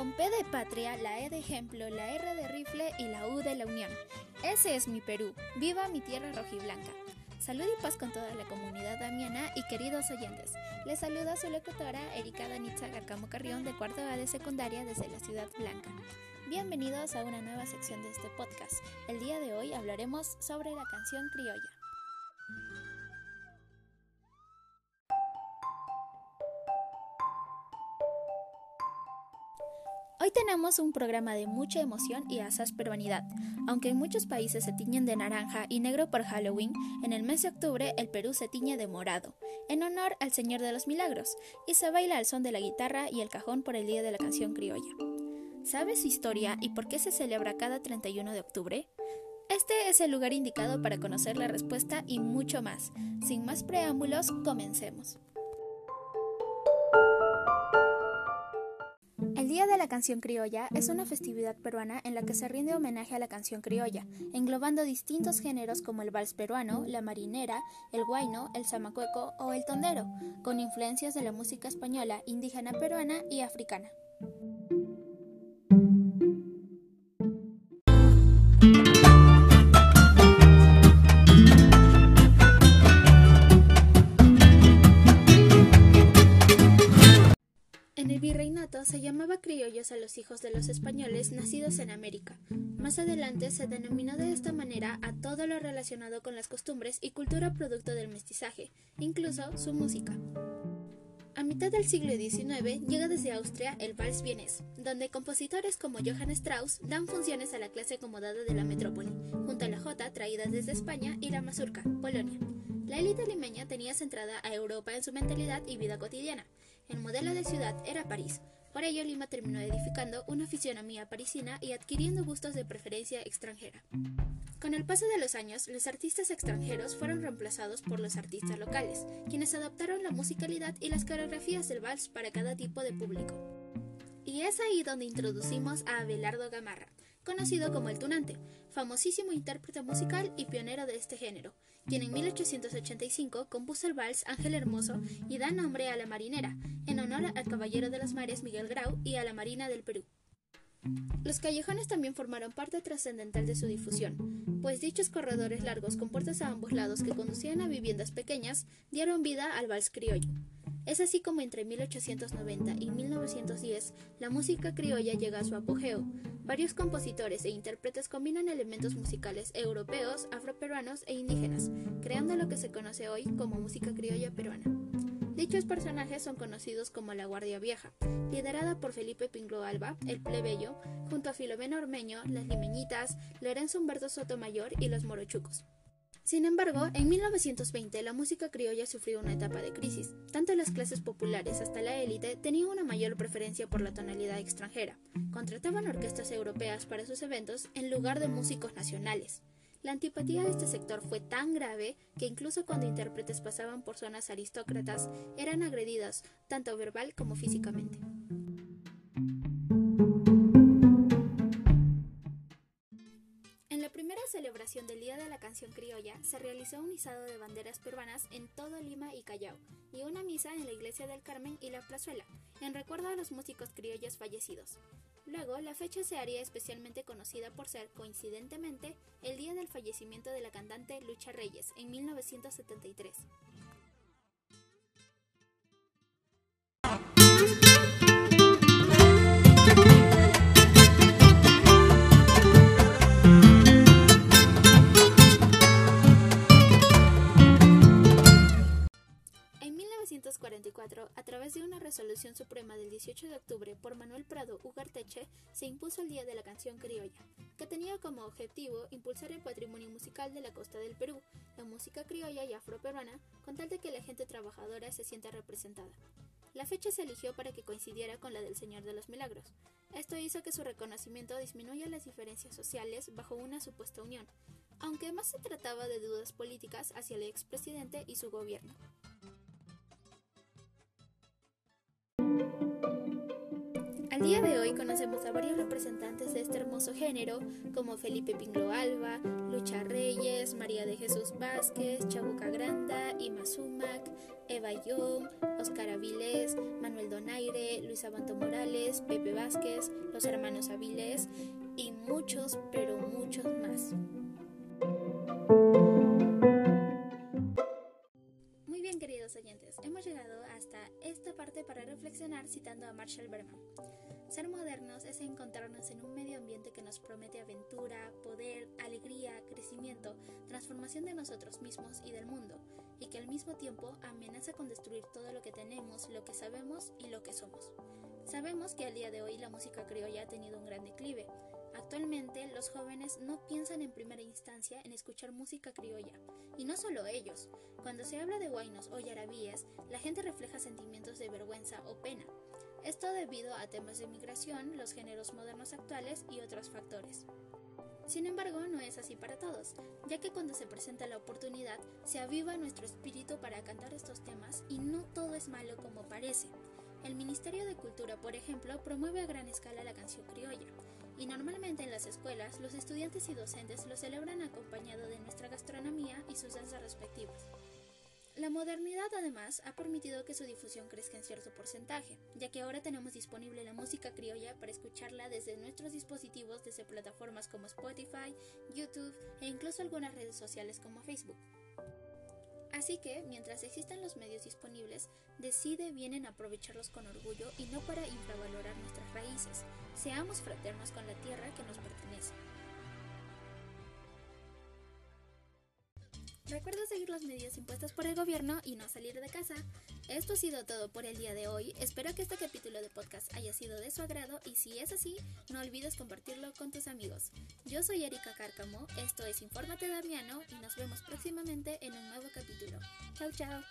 Con P de patria, la E de ejemplo, la R de rifle y la U de la unión. Ese es mi Perú. Viva mi tierra rojiblanca. Salud y paz con toda la comunidad damiana y queridos oyentes. Les saluda su locutora Erika Danitza Gacamo Carrión de cuarto A de secundaria desde la Ciudad Blanca. Bienvenidos a una nueva sección de este podcast. El día de hoy hablaremos sobre la canción criolla. Hoy tenemos un programa de mucha emoción y asaz peruanidad. Aunque en muchos países se tiñen de naranja y negro por Halloween, en el mes de octubre el Perú se tiñe de morado, en honor al Señor de los Milagros, y se baila al son de la guitarra y el cajón por el Día de la Canción Criolla. ¿Sabes su historia y por qué se celebra cada 31 de octubre? Este es el lugar indicado para conocer la respuesta y mucho más. Sin más preámbulos, comencemos. La Canción Criolla es una festividad peruana en la que se rinde homenaje a la canción criolla, englobando distintos géneros como el vals peruano, la marinera, el guayno, el zamacueco o el tondero, con influencias de la música española, indígena peruana y africana. Se llamaba criollos a los hijos de los españoles nacidos en América. Más adelante se denominó de esta manera a todo lo relacionado con las costumbres y cultura producto del mestizaje, incluso su música. A mitad del siglo XIX llega desde Austria el vals vienés, donde compositores como Johann Strauss dan funciones a la clase acomodada de la metrópoli, junto a la jota traída desde España y la mazurca, Polonia. La élite limeña tenía centrada a Europa en su mentalidad y vida cotidiana. El modelo de ciudad era París. Por ello, Lima terminó edificando una fisionomía parisina y adquiriendo gustos de preferencia extranjera. Con el paso de los años, los artistas extranjeros fueron reemplazados por los artistas locales, quienes adaptaron la musicalidad y las coreografías del vals para cada tipo de público. Y es ahí donde introducimos a Abelardo Gamarra, conocido como el Tunante, famosísimo intérprete musical y pionero de este género, quien en 1885 compuso el vals Ángel Hermoso y da nombre a la marinera, en honor al caballero de los mares Miguel Grau y a la Marina del Perú. Los callejones también formaron parte trascendental de su difusión, pues dichos corredores largos con puertas a ambos lados que conducían a viviendas pequeñas dieron vida al vals criollo. Es así como entre 1890 y 1910 la música criolla llega a su apogeo. Varios compositores e intérpretes combinan elementos musicales europeos, afroperuanos e indígenas, creando lo que se conoce hoy como música criolla peruana. Dichos personajes son conocidos como la Guardia Vieja, liderada por Felipe Pinglo Alba, el plebeyo, junto a Filomena Ormeño, las Limeñitas, Lorenzo Humberto Sotomayor y los Morochucos. Sin embargo, en 1920 la música criolla sufrió una etapa de crisis. Tanto las clases populares hasta la élite tenían una mayor preferencia por la tonalidad extranjera. Contrataban orquestas europeas para sus eventos en lugar de músicos nacionales. La antipatía de este sector fue tan grave que incluso cuando intérpretes pasaban por zonas aristócratas eran agredidas, tanto verbal como físicamente. Celebración del Día de la Canción Criolla se realizó un izado de banderas peruanas en todo Lima y Callao, y una misa en la iglesia del Carmen y la Plazuela, en recuerdo a los músicos criollos fallecidos. Luego, la fecha se haría especialmente conocida por ser, coincidentemente, el día del fallecimiento de la cantante Lucha Reyes, en 1973. De octubre por Manuel Prado Ugarteche, se impuso el Día de la Canción Criolla, que tenía como objetivo impulsar el patrimonio musical de la costa del Perú, la música criolla y afroperuana, con tal de que la gente trabajadora se sienta representada. La fecha se eligió para que coincidiera con la del Señor de los Milagros. Esto hizo que su reconocimiento disminuya las diferencias sociales bajo una supuesta unión, aunque más se trataba de dudas políticas hacia el expresidente y su gobierno. Al día de hoy conocemos a varios representantes de este hermoso género, como Felipe Pinglo Alba, Lucha Reyes, María de Jesús Vázquez, Chabuca Granda Ima Sumac, Eva Young, Oscar Avilés, Manuel Donaire, Luis Abanto Morales, Pepe Vázquez, los hermanos Avilés y muchos, pero muchos más. Muy bien queridos oyentes, hemos llegado hasta esta parte para reflexionar citando a Marshall Berman. Ser modernos es encontrarnos en un medio ambiente que nos promete aventura, poder, alegría, crecimiento, transformación de nosotros mismos y del mundo, y que al mismo tiempo amenaza con destruir todo lo que tenemos, lo que sabemos y lo que somos. Sabemos que al día de hoy la música criolla ha tenido un gran declive. Actualmente los jóvenes no piensan en primera instancia en escuchar música criolla, y no solo ellos. Cuando se habla de guainos o yarabíes, la gente refleja sentimientos de vergüenza o pena. Esto debido a temas de migración, los géneros modernos actuales y otros factores. Sin embargo, no es así para todos, ya que cuando se presenta la oportunidad, se aviva nuestro espíritu para cantar estos temas y no todo es malo como parece. El Ministerio de Cultura, por ejemplo, promueve a gran escala la canción criolla, y normalmente en las escuelas los estudiantes y docentes lo celebran acompañado de nuestra gastronomía y sus danzas respectivas. La modernidad además ha permitido que su difusión crezca en cierto porcentaje, ya que ahora tenemos disponible la música criolla para escucharla desde nuestros dispositivos desde plataformas como Spotify, YouTube e incluso algunas redes sociales como Facebook. Así que, mientras existan los medios disponibles, decide bien en aprovecharlos con orgullo y no para infravalorar nuestras raíces. Seamos fraternos con la tierra que nos pertenece. Recuerda seguir los medios impuestos por el gobierno y no salir de casa. Esto ha sido todo por el día de hoy. Espero que este capítulo de podcast haya sido de su agrado y si es así, no olvides compartirlo con tus amigos. Yo soy Erika Cárcamo, esto es Infórmate Damiano y nos vemos próximamente en un nuevo capítulo. Chao, chao.